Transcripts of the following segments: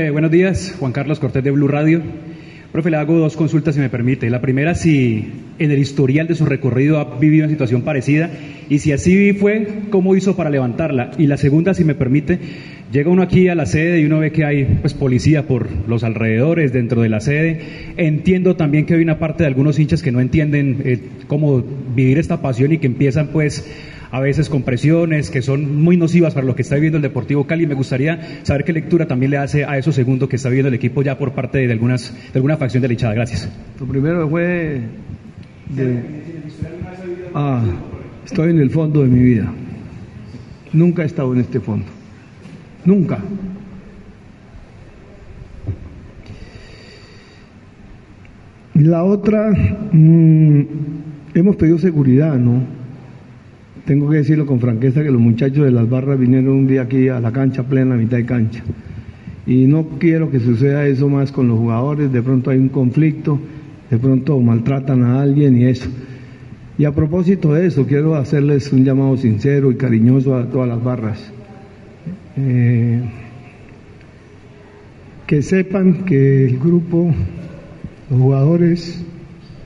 Eh, buenos días, Juan Carlos Cortés de Blue Radio. Profe, le hago dos consultas si me permite. La primera, si en el historial de su recorrido ha vivido una situación parecida y si así fue, ¿cómo hizo para levantarla? Y la segunda, si me permite, llega uno aquí a la sede y uno ve que hay pues policía por los alrededores, dentro de la sede. Entiendo también que hay una parte de algunos hinchas que no entienden eh, cómo vivir esta pasión y que empiezan pues a veces con presiones que son muy nocivas para lo que está viviendo el Deportivo Cali. Me gustaría saber qué lectura también le hace a esos segundos que está viviendo el equipo ya por parte de, algunas, de alguna facción de la hinchada. Gracias. Lo primero fue Ah, estoy en el fondo de mi vida. Nunca he estado en este fondo. Nunca. La otra, mm, hemos pedido seguridad, ¿no? Tengo que decirlo con franqueza que los muchachos de las barras vinieron un día aquí a la cancha plena, a mitad de cancha. Y no quiero que suceda eso más con los jugadores, de pronto hay un conflicto, de pronto maltratan a alguien y eso. Y a propósito de eso, quiero hacerles un llamado sincero y cariñoso a todas las barras. Eh, que sepan que el grupo, los jugadores,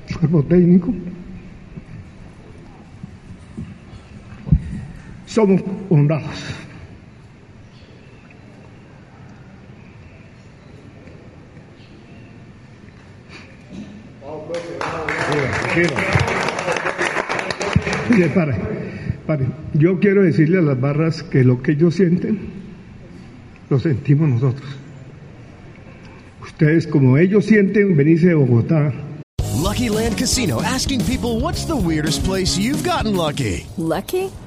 el cuerpo técnico, somos honrados. pare, pare. Yo quiero decirle a las barras que lo que ellos sienten, lo sentimos nosotros. Ustedes, como ellos sienten venirse de Bogotá, Lucky Land Casino asking people what's the weirdest place you've gotten lucky? Lucky?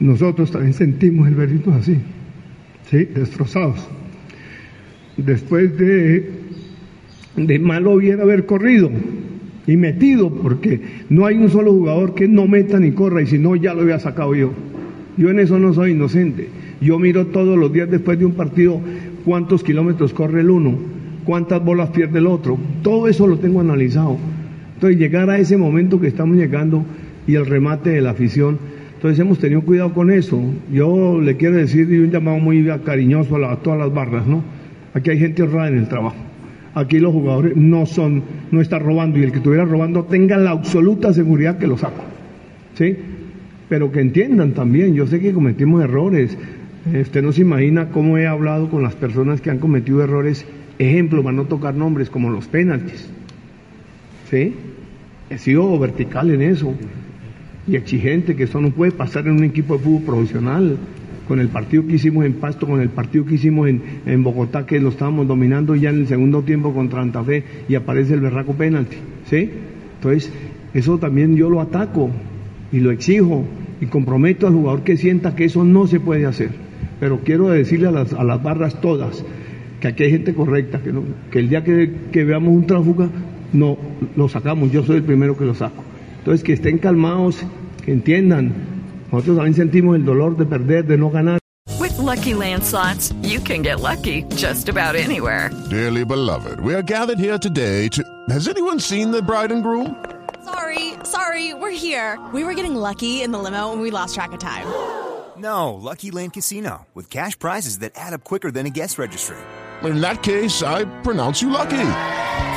Nosotros también sentimos el verito así, ¿sí? Destrozados. Después de, de malo bien haber corrido y metido, porque no hay un solo jugador que no meta ni corra, y si no, ya lo había sacado yo. Yo en eso no soy inocente. Yo miro todos los días después de un partido cuántos kilómetros corre el uno, cuántas bolas pierde el otro. Todo eso lo tengo analizado. Entonces, llegar a ese momento que estamos llegando y el remate de la afición, entonces hemos tenido cuidado con eso. Yo le quiero decir y un llamado muy cariñoso a, todas las barras, ¿no? Aquí hay gente honrada en el trabajo. Aquí los jugadores no son, no están robando y el que estuviera robando tenga la absoluta seguridad que lo saco. ¿Sí? Pero que entiendan también, yo sé que cometimos errores. Usted no se imagina cómo he hablado con las personas que han cometido errores, ejemplo, para no tocar nombres, como los penaltis. ¿Sí? He sido vertical en eso y exigente, que eso no puede pasar en un equipo de fútbol profesional. Con el partido que hicimos en Pasto, con el partido que hicimos en, en Bogotá, que lo estábamos dominando ya en el segundo tiempo contra Santa Fe y aparece el berraco penalti. ¿Sí? Entonces, eso también yo lo ataco y lo exijo y comprometo al jugador que sienta que eso no se puede hacer. Pero quiero decirle a las, a las barras todas que aquí hay gente correcta, que, no, que el día que, que veamos un tráfuga no lo sacamos, yo soy el primero que lo saco. Entonces, que estén calmados, que entiendan. Nosotros también sentimos el dolor de perder, de no ganar. With lucky landslots, you can get lucky just about anywhere. Dearly beloved, we are gathered here today to. Has anyone seen the bride and groom? Sorry, sorry, we're here. We were getting lucky in the limo and we lost track of time. No, Lucky Land Casino, with cash prizes that add up quicker than a guest registry. In that case, I pronounce you lucky.